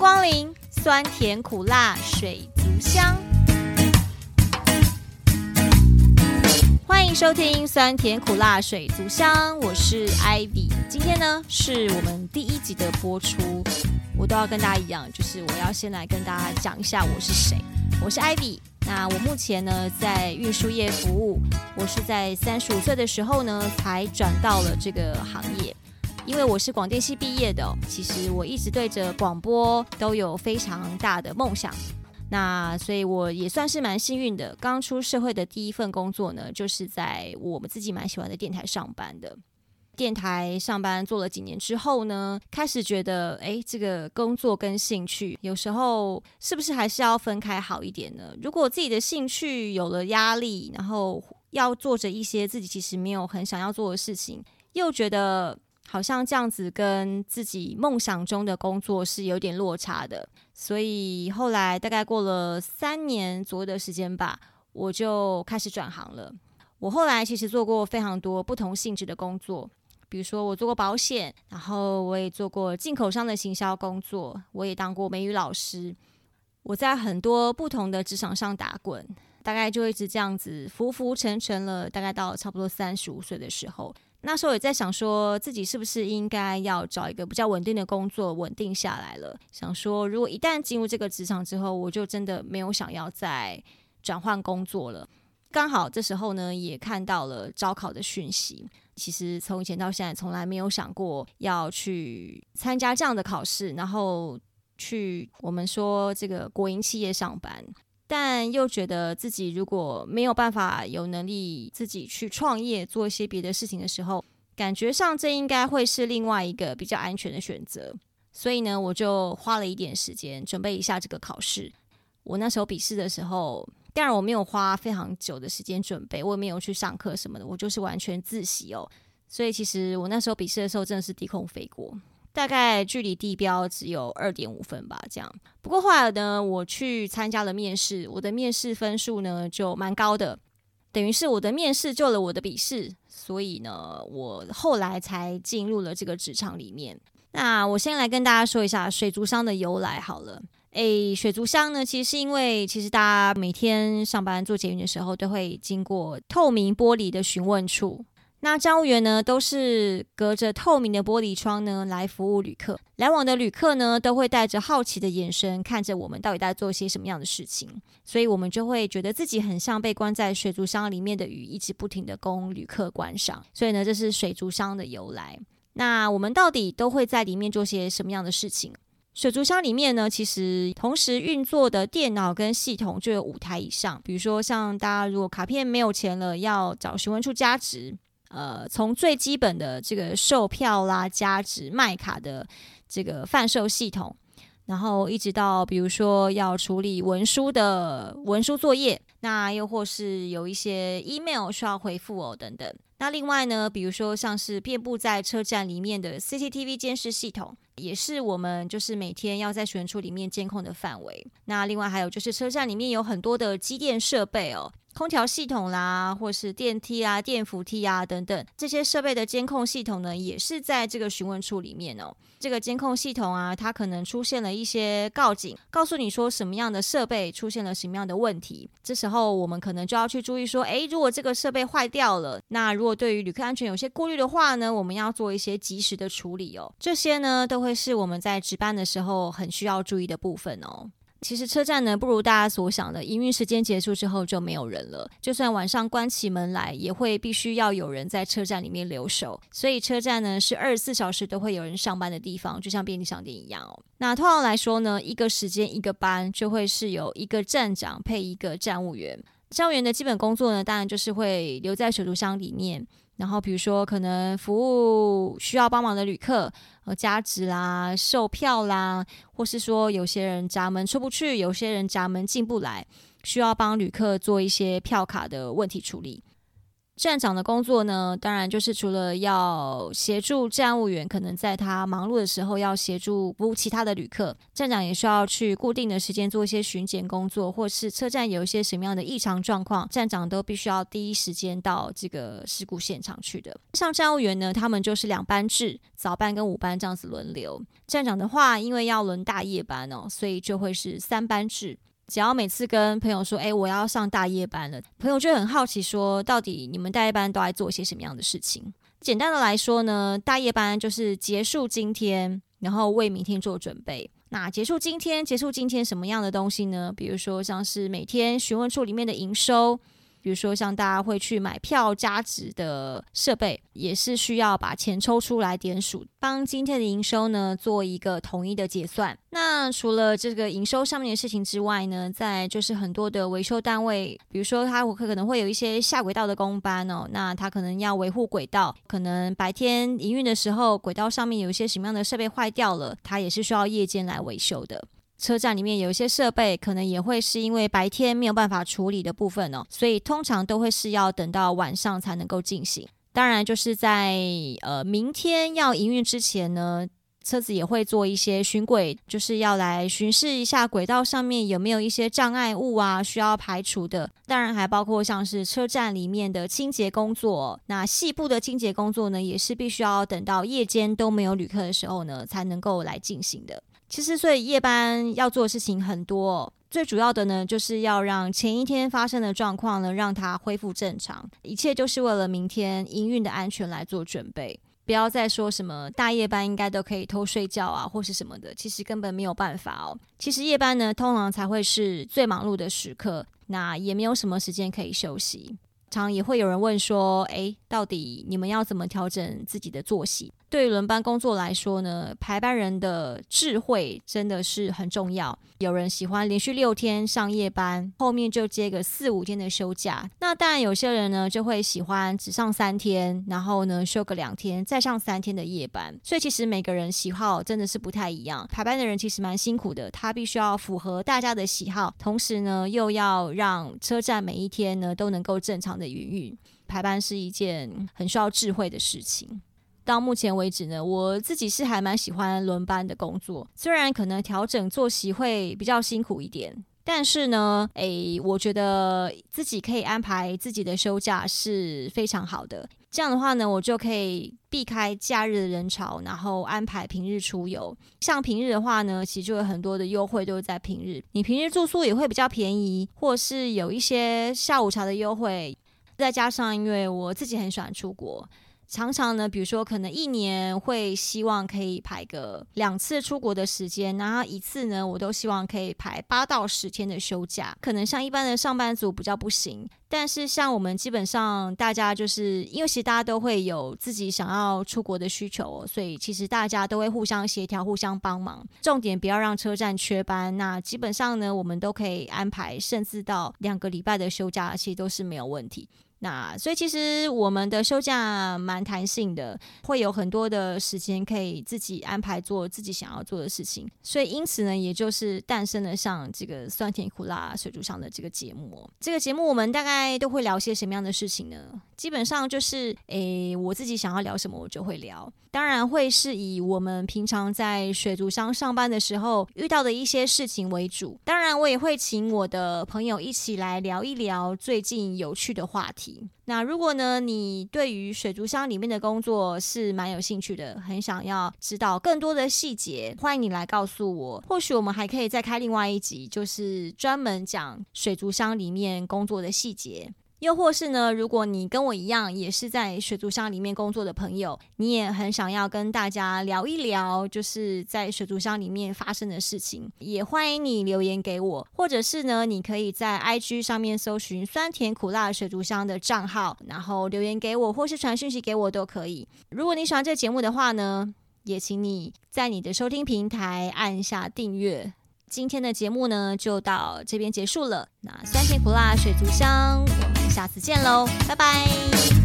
光临，酸甜苦辣水族箱。欢迎收听酸甜苦辣水族箱，我是 Ivy。今天呢是我们第一集的播出，我都要跟大家一样，就是我要先来跟大家讲一下我是谁。我是 Ivy，那我目前呢在运输业服务，我是在三十五岁的时候呢才转到了这个行业。因为我是广电系毕业的，其实我一直对着广播都有非常大的梦想。那所以我也算是蛮幸运的，刚出社会的第一份工作呢，就是在我们自己蛮喜欢的电台上班的。电台上班做了几年之后呢，开始觉得，哎，这个工作跟兴趣有时候是不是还是要分开好一点呢？如果自己的兴趣有了压力，然后要做着一些自己其实没有很想要做的事情，又觉得。好像这样子跟自己梦想中的工作是有点落差的，所以后来大概过了三年左右的时间吧，我就开始转行了。我后来其实做过非常多不同性质的工作，比如说我做过保险，然后我也做过进口商的行销工作，我也当过美语老师。我在很多不同的职场上打滚，大概就一直这样子浮浮沉沉了，大概到差不多三十五岁的时候。那时候也在想，说自己是不是应该要找一个比较稳定的工作，稳定下来了。想说，如果一旦进入这个职场之后，我就真的没有想要再转换工作了。刚好这时候呢，也看到了招考的讯息。其实从以前到现在，从来没有想过要去参加这样的考试，然后去我们说这个国营企业上班。但又觉得自己如果没有办法有能力自己去创业做一些别的事情的时候，感觉上这应该会是另外一个比较安全的选择。所以呢，我就花了一点时间准备一下这个考试。我那时候笔试的时候，当然我没有花非常久的时间准备，我也没有去上课什么的，我就是完全自习哦。所以其实我那时候笔试的时候真的是低空飞过。大概距离地标只有二点五分吧，这样。不过后来呢，我去参加了面试，我的面试分数呢就蛮高的，等于是我的面试救了我的笔试，所以呢，我后来才进入了这个职场里面。那我先来跟大家说一下水族箱的由来好了。诶，水族箱呢，其实是因为其实大家每天上班做捷运的时候，都会经过透明玻璃的询问处。那站务员呢，都是隔着透明的玻璃窗呢来服务旅客。来往的旅客呢，都会带着好奇的眼神看着我们到底在做些什么样的事情，所以我们就会觉得自己很像被关在水族箱里面的鱼，一直不停地供旅客观赏。所以呢，这是水族箱的由来。那我们到底都会在里面做些什么样的事情？水族箱里面呢，其实同时运作的电脑跟系统就有五台以上。比如说，像大家如果卡片没有钱了，要找询问处加值。呃，从最基本的这个售票啦、加值、卖卡的这个贩售系统，然后一直到比如说要处理文书的文书作业，那又或是有一些 email 需要回复哦等等。那另外呢，比如说像是遍布在车站里面的 CCTV 监视系统，也是我们就是每天要在询问处里面监控的范围。那另外还有就是车站里面有很多的机电设备哦。空调系统啦，或是电梯啊、电扶梯啊等等，这些设备的监控系统呢，也是在这个询问处里面哦。这个监控系统啊，它可能出现了一些告警，告诉你说什么样的设备出现了什么样的问题。这时候我们可能就要去注意说，诶，如果这个设备坏掉了，那如果对于旅客安全有些顾虑的话呢，我们要做一些及时的处理哦。这些呢，都会是我们在值班的时候很需要注意的部分哦。其实车站呢，不如大家所想的，营运时间结束之后就没有人了。就算晚上关起门来，也会必须要有人在车站里面留守。所以车站呢，是二十四小时都会有人上班的地方，就像便利商店一样哦。那通常来说呢，一个时间一个班，就会是有一个站长配一个站务员。站务员的基本工作呢，当然就是会留在水族箱里面。然后，比如说，可能服务需要帮忙的旅客，呃，加值啦、售票啦，或是说有些人闸门出不去，有些人闸门进不来，需要帮旅客做一些票卡的问题处理。站长的工作呢，当然就是除了要协助站务员，可能在他忙碌的时候要协助服务其他的旅客，站长也需要去固定的时间做一些巡检工作，或是车站有一些什么样的异常状况，站长都必须要第一时间到这个事故现场去的。像站务员呢，他们就是两班制，早班跟午班这样子轮流。站长的话，因为要轮大夜班哦，所以就会是三班制。只要每次跟朋友说，哎，我要上大夜班了，朋友就很好奇，说到底你们大夜班都爱做些什么样的事情？简单的来说呢，大夜班就是结束今天，然后为明天做准备。那结束今天，结束今天什么样的东西呢？比如说像是每天询问处里面的营收。比如说，像大家会去买票加值的设备，也是需要把钱抽出来点数，帮今天的营收呢做一个统一的结算。那除了这个营收上面的事情之外呢，在就是很多的维修单位，比如说他可能会有一些下轨道的工班哦，那他可能要维护轨道，可能白天营运的时候轨道上面有一些什么样的设备坏掉了，他也是需要夜间来维修的。车站里面有一些设备，可能也会是因为白天没有办法处理的部分哦，所以通常都会是要等到晚上才能够进行。当然，就是在呃明天要营运之前呢，车子也会做一些巡轨，就是要来巡视一下轨道上面有没有一些障碍物啊需要排除的。当然，还包括像是车站里面的清洁工作，那细部的清洁工作呢，也是必须要等到夜间都没有旅客的时候呢，才能够来进行的。其实，所以夜班要做的事情很多，最主要的呢，就是要让前一天发生的状况呢，让它恢复正常，一切就是为了明天营运的安全来做准备。不要再说什么大夜班应该都可以偷睡觉啊，或是什么的，其实根本没有办法哦。其实夜班呢，通常才会是最忙碌的时刻，那也没有什么时间可以休息。常也会有人问说，诶，到底你们要怎么调整自己的作息？对轮班工作来说呢，排班人的智慧真的是很重要。有人喜欢连续六天上夜班，后面就接个四五天的休假。那当然，有些人呢就会喜欢只上三天，然后呢休个两天，再上三天的夜班。所以其实每个人喜好真的是不太一样。排班的人其实蛮辛苦的，他必须要符合大家的喜好，同时呢又要让车站每一天呢都能够正常的营运。排班是一件很需要智慧的事情。到目前为止呢，我自己是还蛮喜欢轮班的工作，虽然可能调整作息会比较辛苦一点，但是呢，诶，我觉得自己可以安排自己的休假是非常好的。这样的话呢，我就可以避开假日的人潮，然后安排平日出游。像平日的话呢，其实就有很多的优惠都是在平日，你平日住宿也会比较便宜，或是有一些下午茶的优惠。再加上因为我自己很喜欢出国。常常呢，比如说可能一年会希望可以排个两次出国的时间，然后一次呢，我都希望可以排八到十天的休假。可能像一般的上班族比较不行，但是像我们基本上大家就是因为其实大家都会有自己想要出国的需求，所以其实大家都会互相协调、互相帮忙。重点不要让车站缺班，那基本上呢，我们都可以安排甚至到两个礼拜的休假，其实都是没有问题。那所以其实我们的休假蛮弹性的，会有很多的时间可以自己安排做自己想要做的事情。所以因此呢，也就是诞生了像这个酸甜苦辣水族箱的这个节目。这个节目我们大概都会聊些什么样的事情呢？基本上就是，诶，我自己想要聊什么我就会聊。当然会是以我们平常在水族箱上班的时候遇到的一些事情为主。当然我也会请我的朋友一起来聊一聊最近有趣的话题。那如果呢，你对于水族箱里面的工作是蛮有兴趣的，很想要知道更多的细节，欢迎你来告诉我。或许我们还可以再开另外一集，就是专门讲水族箱里面工作的细节。又或是呢，如果你跟我一样也是在水族箱里面工作的朋友，你也很想要跟大家聊一聊，就是在水族箱里面发生的事情，也欢迎你留言给我，或者是呢，你可以在 IG 上面搜寻“酸甜苦辣水族箱”的账号，然后留言给我，或是传讯息给我都可以。如果你喜欢这个节目的话呢，也请你在你的收听平台按下订阅。今天的节目呢，就到这边结束了。那酸甜苦辣水族箱，下次见喽，拜拜。